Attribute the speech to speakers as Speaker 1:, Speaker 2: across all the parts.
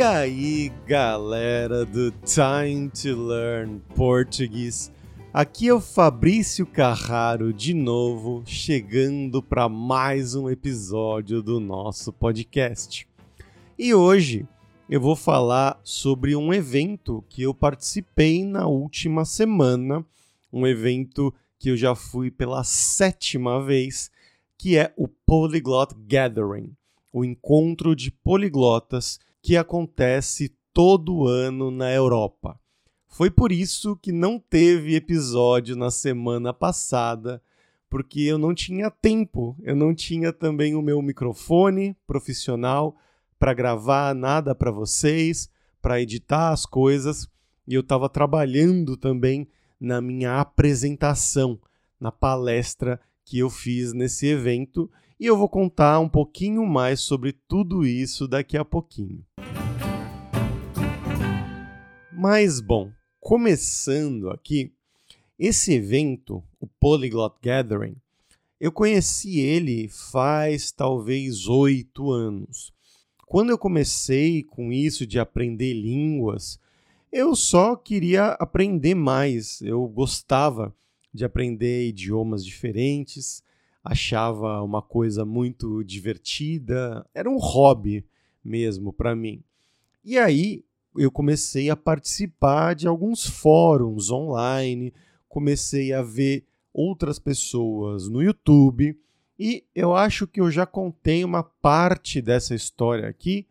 Speaker 1: E aí, galera do Time to Learn Português. Aqui é o Fabrício Carraro de novo, chegando para mais um episódio do nosso podcast. E hoje eu vou falar sobre um evento que eu participei na última semana, um evento que eu já fui pela sétima vez, que é o Polyglot Gathering, o encontro de poliglotas que acontece todo ano na Europa. Foi por isso que não teve episódio na semana passada, porque eu não tinha tempo, eu não tinha também o meu microfone profissional para gravar nada para vocês, para editar as coisas, e eu estava trabalhando também na minha apresentação, na palestra que eu fiz nesse evento, e eu vou contar um pouquinho mais sobre tudo isso daqui a pouquinho. Mas bom, começando aqui, esse evento, o Polyglot Gathering, eu conheci ele faz talvez oito anos. Quando eu comecei com isso de aprender línguas, eu só queria aprender mais. Eu gostava de aprender idiomas diferentes, achava uma coisa muito divertida, era um hobby mesmo para mim. E aí eu comecei a participar de alguns fóruns online, comecei a ver outras pessoas no YouTube e eu acho que eu já contei uma parte dessa história aqui,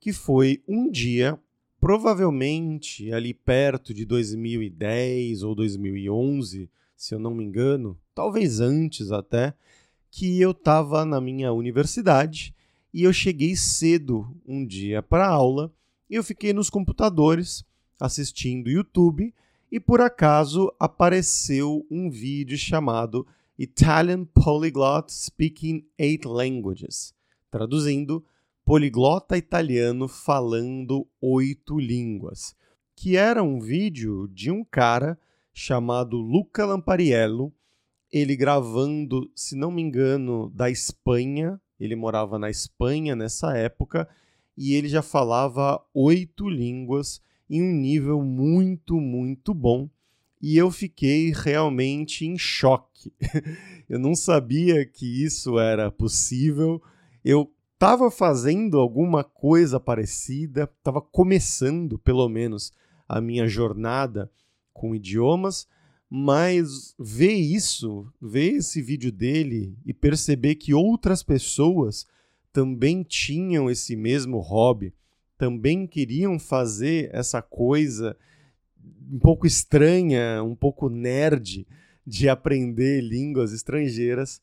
Speaker 1: que foi um dia, provavelmente ali perto de 2010 ou 2011, se eu não me engano, talvez antes até, que eu estava na minha universidade e eu cheguei cedo um dia para aula eu fiquei nos computadores assistindo YouTube e por acaso apareceu um vídeo chamado Italian Polyglot Speaking Eight Languages, traduzindo poliglota italiano falando oito línguas, que era um vídeo de um cara chamado Luca Lampariello, ele gravando, se não me engano, da Espanha, ele morava na Espanha nessa época, e ele já falava oito línguas em um nível muito, muito bom. E eu fiquei realmente em choque. eu não sabia que isso era possível. Eu estava fazendo alguma coisa parecida, estava começando, pelo menos, a minha jornada com idiomas, mas ver isso, ver esse vídeo dele e perceber que outras pessoas também tinham esse mesmo hobby, também queriam fazer essa coisa um pouco estranha, um pouco nerd de aprender línguas estrangeiras,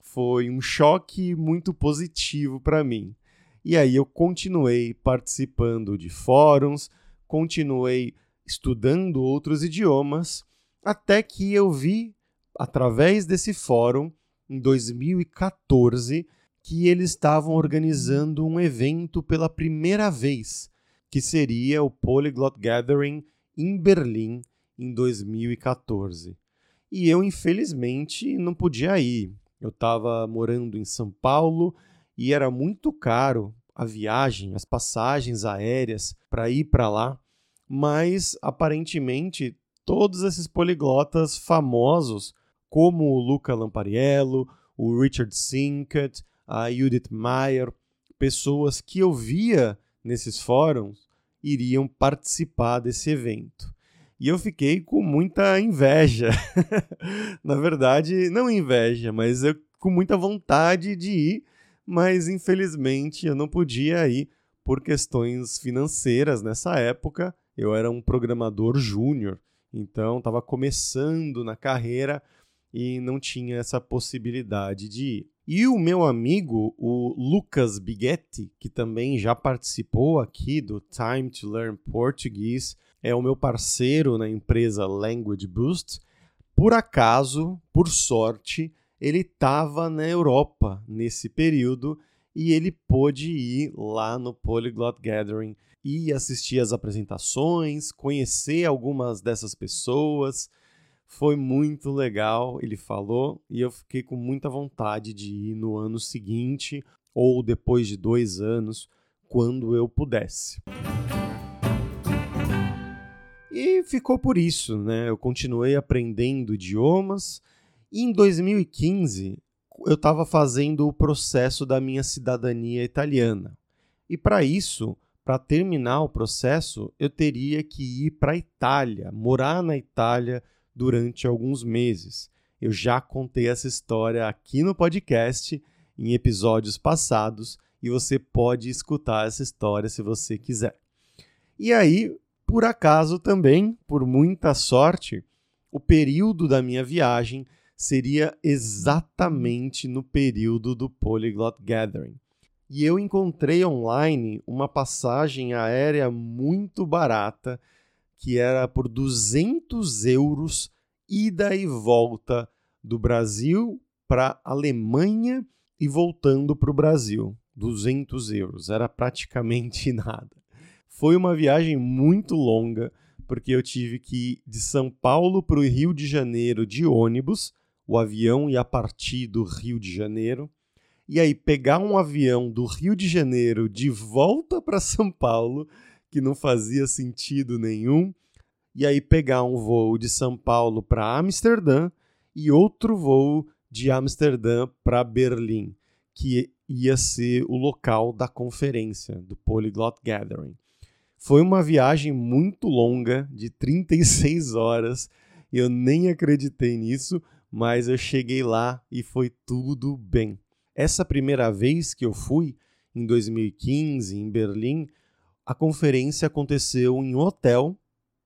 Speaker 1: foi um choque muito positivo para mim. E aí eu continuei participando de fóruns, continuei estudando outros idiomas, até que eu vi, através desse fórum, em 2014, que eles estavam organizando um evento pela primeira vez, que seria o Polyglot Gathering em Berlim em 2014. E eu, infelizmente, não podia ir. Eu estava morando em São Paulo e era muito caro a viagem, as passagens aéreas para ir para lá, mas aparentemente todos esses poliglotas famosos, como o Luca Lampariello, o Richard Sinkett, a Judith Meyer, pessoas que eu via nesses fóruns iriam participar desse evento. E eu fiquei com muita inveja. Na verdade, não inveja, mas eu com muita vontade de ir, mas infelizmente eu não podia ir por questões financeiras nessa época. Eu era um programador júnior, então estava começando na carreira e não tinha essa possibilidade de ir. E o meu amigo, o Lucas Bighetti, que também já participou aqui do Time to Learn Português, é o meu parceiro na empresa Language Boost. Por acaso, por sorte, ele estava na Europa nesse período e ele pôde ir lá no Polyglot Gathering e assistir as apresentações, conhecer algumas dessas pessoas foi muito legal, ele falou, e eu fiquei com muita vontade de ir no ano seguinte ou depois de dois anos, quando eu pudesse. E ficou por isso, né? Eu continuei aprendendo idiomas e em 2015 eu estava fazendo o processo da minha cidadania italiana. E para isso, para terminar o processo, eu teria que ir para a Itália, morar na Itália durante alguns meses. Eu já contei essa história aqui no podcast em episódios passados e você pode escutar essa história se você quiser. E aí, por acaso também, por muita sorte, o período da minha viagem seria exatamente no período do Polyglot Gathering e eu encontrei online uma passagem aérea muito barata, que era por 200 euros, ida e volta do Brasil para Alemanha e voltando para o Brasil. 200 euros, era praticamente nada. Foi uma viagem muito longa, porque eu tive que ir de São Paulo para o Rio de Janeiro de ônibus, o avião ia partir do Rio de Janeiro e aí pegar um avião do Rio de Janeiro de volta para São Paulo, que não fazia sentido nenhum, e aí pegar um voo de São Paulo para Amsterdã e outro voo de Amsterdã para Berlim, que ia ser o local da conferência do Polyglot Gathering. Foi uma viagem muito longa, de 36 horas. Eu nem acreditei nisso, mas eu cheguei lá e foi tudo bem. Essa primeira vez que eu fui, em 2015, em Berlim, a conferência aconteceu em um hotel,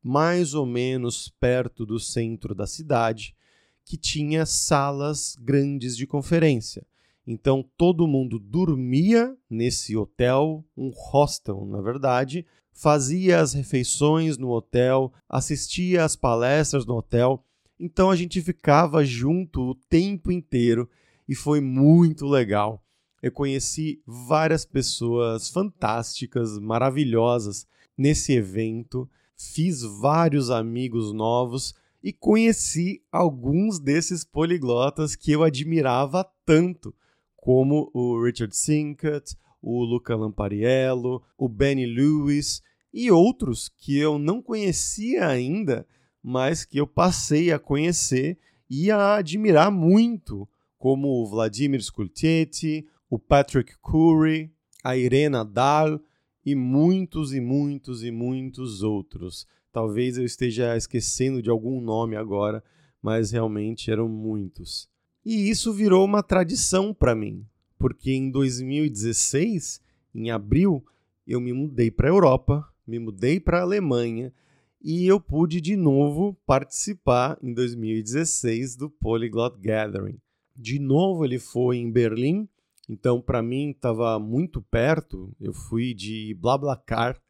Speaker 1: mais ou menos perto do centro da cidade, que tinha salas grandes de conferência. Então todo mundo dormia nesse hotel, um hostel, na verdade, fazia as refeições no hotel, assistia às palestras no hotel. Então a gente ficava junto o tempo inteiro e foi muito legal. Eu conheci várias pessoas fantásticas, maravilhosas nesse evento, fiz vários amigos novos e conheci alguns desses poliglotas que eu admirava tanto, como o Richard Sinkett, o Luca Lampariello, o Benny Lewis e outros que eu não conhecia ainda, mas que eu passei a conhecer e a admirar muito como o Vladimir Skultietti, o Patrick Curry, a Irena Dahl e muitos e muitos e muitos outros. Talvez eu esteja esquecendo de algum nome agora, mas realmente eram muitos. E isso virou uma tradição para mim, porque em 2016, em abril, eu me mudei para a Europa, me mudei para a Alemanha e eu pude de novo participar em 2016 do Polyglot Gathering. De novo ele foi em Berlim, então para mim estava muito perto. Eu fui de BlaBlaCar,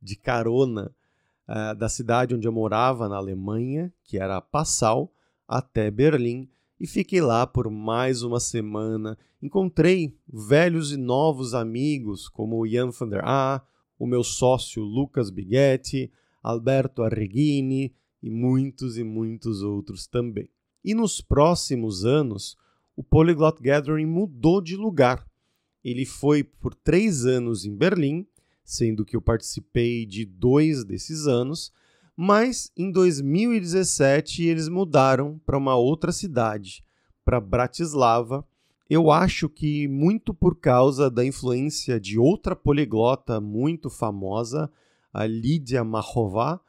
Speaker 1: de carona, uh, da cidade onde eu morava na Alemanha, que era Passau, até Berlim e fiquei lá por mais uma semana. Encontrei velhos e novos amigos como Jan van der A, o meu sócio Lucas Bighetti, Alberto Arreghini e muitos e muitos outros também. E nos próximos anos, o Polyglot Gathering mudou de lugar. Ele foi por três anos em Berlim, sendo que eu participei de dois desses anos, mas em 2017 eles mudaram para uma outra cidade, para Bratislava. Eu acho que muito por causa da influência de outra poliglota muito famosa, a Lídia Mahová,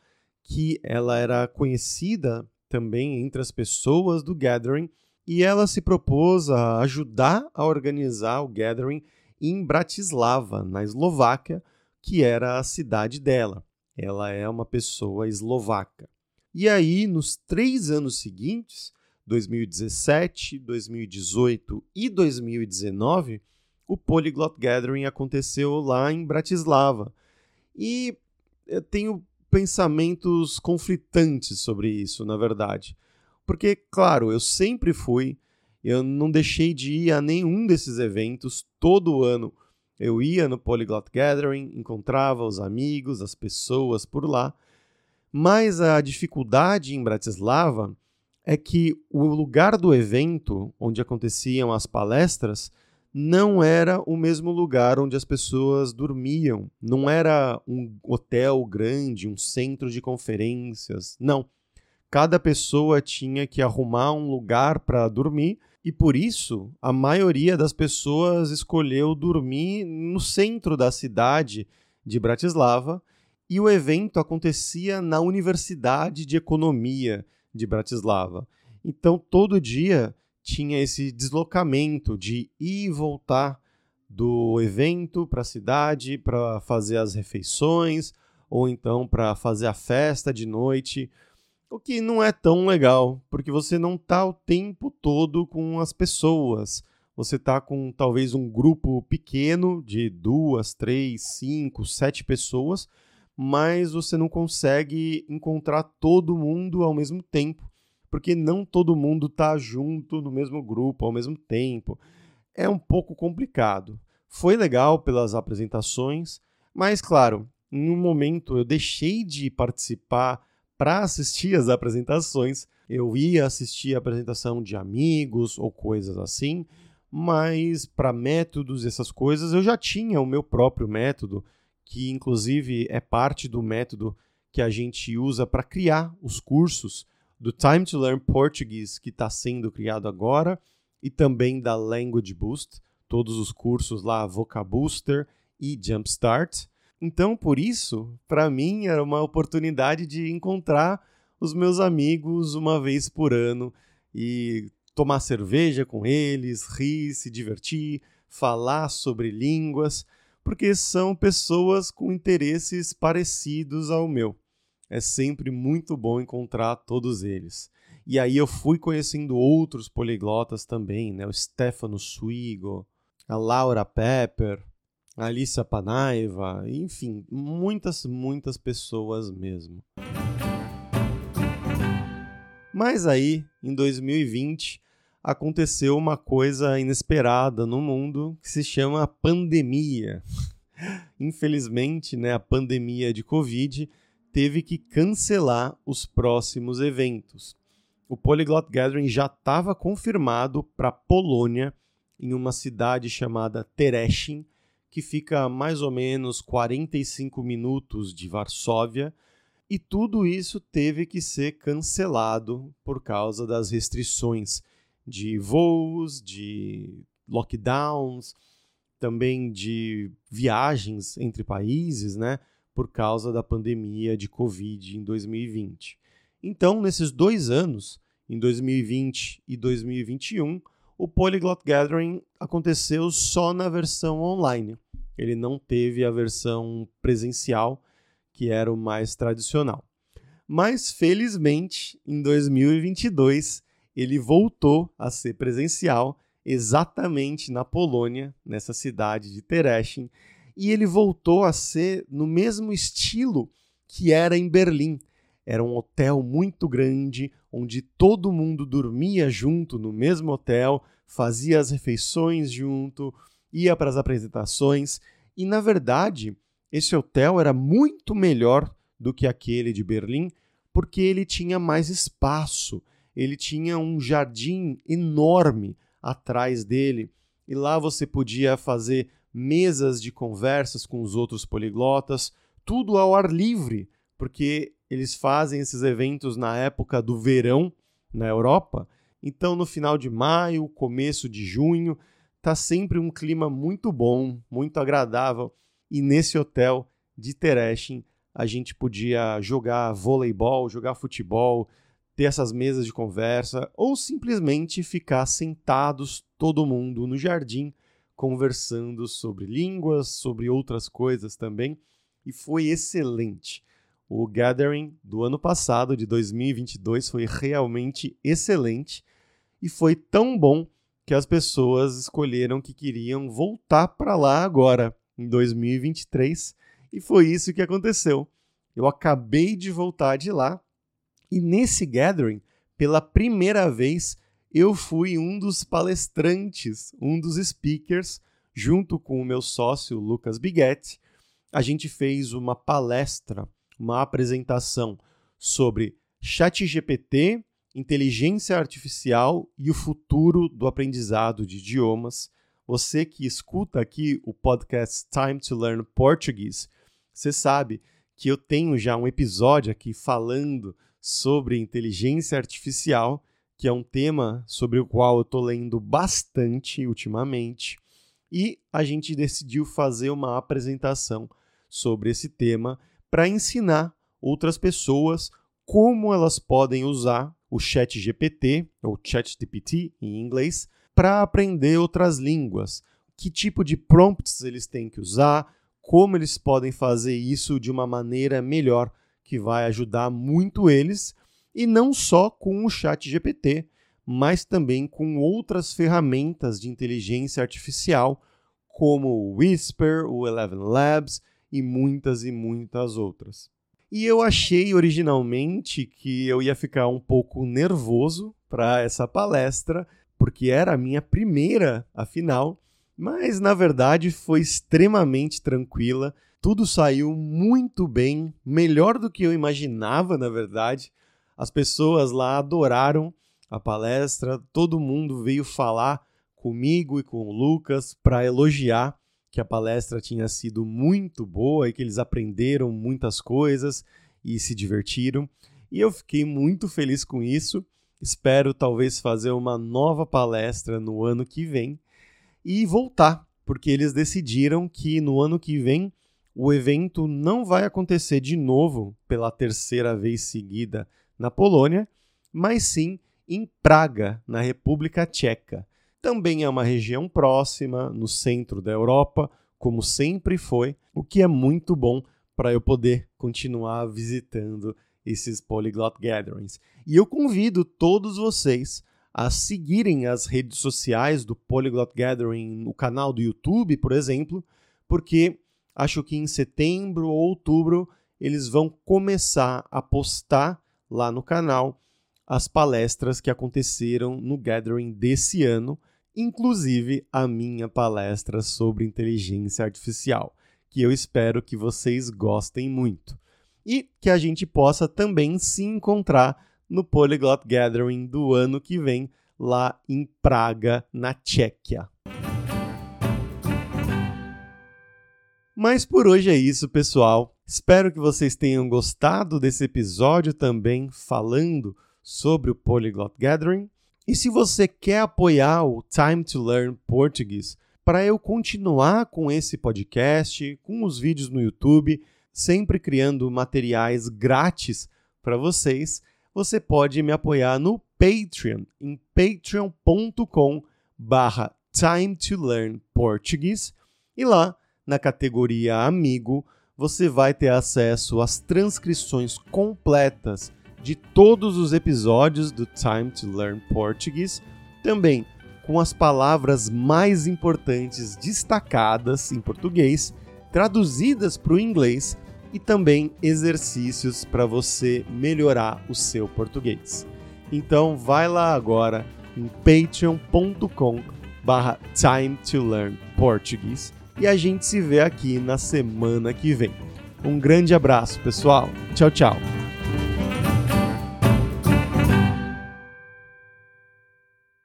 Speaker 1: que ela era conhecida também entre as pessoas do Gathering e ela se propôs a ajudar a organizar o Gathering em Bratislava, na Eslováquia, que era a cidade dela. Ela é uma pessoa eslovaca. E aí, nos três anos seguintes, 2017, 2018 e 2019, o Polyglot Gathering aconteceu lá em Bratislava. E eu tenho pensamentos conflitantes sobre isso, na verdade. Porque, claro, eu sempre fui, eu não deixei de ir a nenhum desses eventos todo ano. Eu ia no Polyglot Gathering, encontrava os amigos, as pessoas por lá. Mas a dificuldade em Bratislava é que o lugar do evento, onde aconteciam as palestras, não era o mesmo lugar onde as pessoas dormiam. Não era um hotel grande, um centro de conferências. Não. Cada pessoa tinha que arrumar um lugar para dormir e por isso a maioria das pessoas escolheu dormir no centro da cidade de Bratislava e o evento acontecia na Universidade de Economia de Bratislava. Então todo dia tinha esse deslocamento de ir e voltar do evento para a cidade para fazer as refeições ou então para fazer a festa de noite, o que não é tão legal, porque você não está o tempo todo com as pessoas. Você está com talvez um grupo pequeno de duas, três, cinco, sete pessoas, mas você não consegue encontrar todo mundo ao mesmo tempo porque não todo mundo está junto no mesmo grupo ao mesmo tempo. É um pouco complicado. Foi legal pelas apresentações, mas claro, em um momento eu deixei de participar para assistir as apresentações. Eu ia assistir a apresentação de amigos ou coisas assim, mas para métodos e essas coisas eu já tinha o meu próprio método, que inclusive é parte do método que a gente usa para criar os cursos do Time to Learn Portuguese que está sendo criado agora e também da Language Boost, todos os cursos lá, Vocabooster e Jumpstart. Então, por isso, para mim era uma oportunidade de encontrar os meus amigos uma vez por ano e tomar cerveja com eles, rir, se divertir, falar sobre línguas, porque são pessoas com interesses parecidos ao meu é sempre muito bom encontrar todos eles. E aí eu fui conhecendo outros poliglotas também, né? O Stefano Swigo, a Laura Pepper, Alissa Panaiva, enfim, muitas, muitas pessoas mesmo. Mas aí, em 2020, aconteceu uma coisa inesperada no mundo que se chama pandemia. Infelizmente, né, a pandemia de Covid teve que cancelar os próximos eventos. O Polyglot Gathering já estava confirmado para Polônia, em uma cidade chamada Tereshin, que fica a mais ou menos 45 minutos de Varsóvia, e tudo isso teve que ser cancelado por causa das restrições de voos, de lockdowns, também de viagens entre países, né? por causa da pandemia de Covid em 2020. Então, nesses dois anos, em 2020 e 2021, o Polyglot Gathering aconteceu só na versão online. Ele não teve a versão presencial, que era o mais tradicional. Mas, felizmente, em 2022, ele voltou a ser presencial exatamente na Polônia, nessa cidade de Tereshin, e ele voltou a ser no mesmo estilo que era em Berlim. Era um hotel muito grande, onde todo mundo dormia junto no mesmo hotel, fazia as refeições junto, ia para as apresentações. E na verdade, esse hotel era muito melhor do que aquele de Berlim, porque ele tinha mais espaço, ele tinha um jardim enorme atrás dele, e lá você podia fazer mesas de conversas com os outros poliglotas, tudo ao ar livre, porque eles fazem esses eventos na época do verão na Europa. Então, no final de maio, começo de junho, tá sempre um clima muito bom, muito agradável. E nesse hotel de Tereshin, a gente podia jogar voleibol, jogar futebol, ter essas mesas de conversa ou simplesmente ficar sentados todo mundo no jardim conversando sobre línguas, sobre outras coisas também, e foi excelente. O Gathering do ano passado, de 2022, foi realmente excelente e foi tão bom que as pessoas escolheram que queriam voltar para lá agora, em 2023, e foi isso que aconteceu. Eu acabei de voltar de lá e nesse Gathering, pela primeira vez, eu fui um dos palestrantes, um dos speakers, junto com o meu sócio Lucas Biguetti. A gente fez uma palestra, uma apresentação sobre ChatGPT, inteligência artificial e o futuro do aprendizado de idiomas, você que escuta aqui o podcast Time to Learn Portuguese, você sabe que eu tenho já um episódio aqui falando sobre inteligência artificial, que é um tema sobre o qual eu estou lendo bastante ultimamente, e a gente decidiu fazer uma apresentação sobre esse tema para ensinar outras pessoas como elas podem usar o Chat GPT, ou ChatGPT em inglês, para aprender outras línguas. Que tipo de prompts eles têm que usar, como eles podem fazer isso de uma maneira melhor, que vai ajudar muito eles, e não só com o ChatGPT, mas também com outras ferramentas de inteligência artificial, como o Whisper, o Eleven Labs e muitas e muitas outras. E eu achei originalmente que eu ia ficar um pouco nervoso para essa palestra, porque era a minha primeira, afinal, mas na verdade foi extremamente tranquila. Tudo saiu muito bem, melhor do que eu imaginava, na verdade. As pessoas lá adoraram a palestra, todo mundo veio falar comigo e com o Lucas para elogiar que a palestra tinha sido muito boa e que eles aprenderam muitas coisas e se divertiram. E eu fiquei muito feliz com isso. Espero talvez fazer uma nova palestra no ano que vem e voltar, porque eles decidiram que no ano que vem o evento não vai acontecer de novo pela terceira vez seguida na Polônia, mas sim em Praga, na República Tcheca. Também é uma região próxima, no centro da Europa, como sempre foi, o que é muito bom para eu poder continuar visitando esses Polyglot Gatherings. E eu convido todos vocês a seguirem as redes sociais do Polyglot Gathering, no canal do YouTube, por exemplo, porque acho que em setembro ou outubro eles vão começar a postar lá no canal as palestras que aconteceram no Gathering desse ano inclusive a minha palestra sobre inteligência artificial, que eu espero que vocês gostem muito. E que a gente possa também se encontrar no Polyglot Gathering do ano que vem, lá em Praga, na Tchequia. Mas por hoje é isso, pessoal. Espero que vocês tenham gostado desse episódio também falando sobre o Polyglot Gathering. E se você quer apoiar o Time to Learn Português para eu continuar com esse podcast, com os vídeos no YouTube, sempre criando materiais grátis para vocês, você pode me apoiar no Patreon, em patreon.com barra Time to Learn Português. E lá, na categoria Amigo, você vai ter acesso às transcrições completas de todos os episódios do Time to Learn Portuguese, também com as palavras mais importantes destacadas em português, traduzidas para o inglês e também exercícios para você melhorar o seu português. Então vai lá agora em patreon.com barra time to learn Portuguese e a gente se vê aqui na semana que vem. Um grande abraço, pessoal. Tchau, tchau.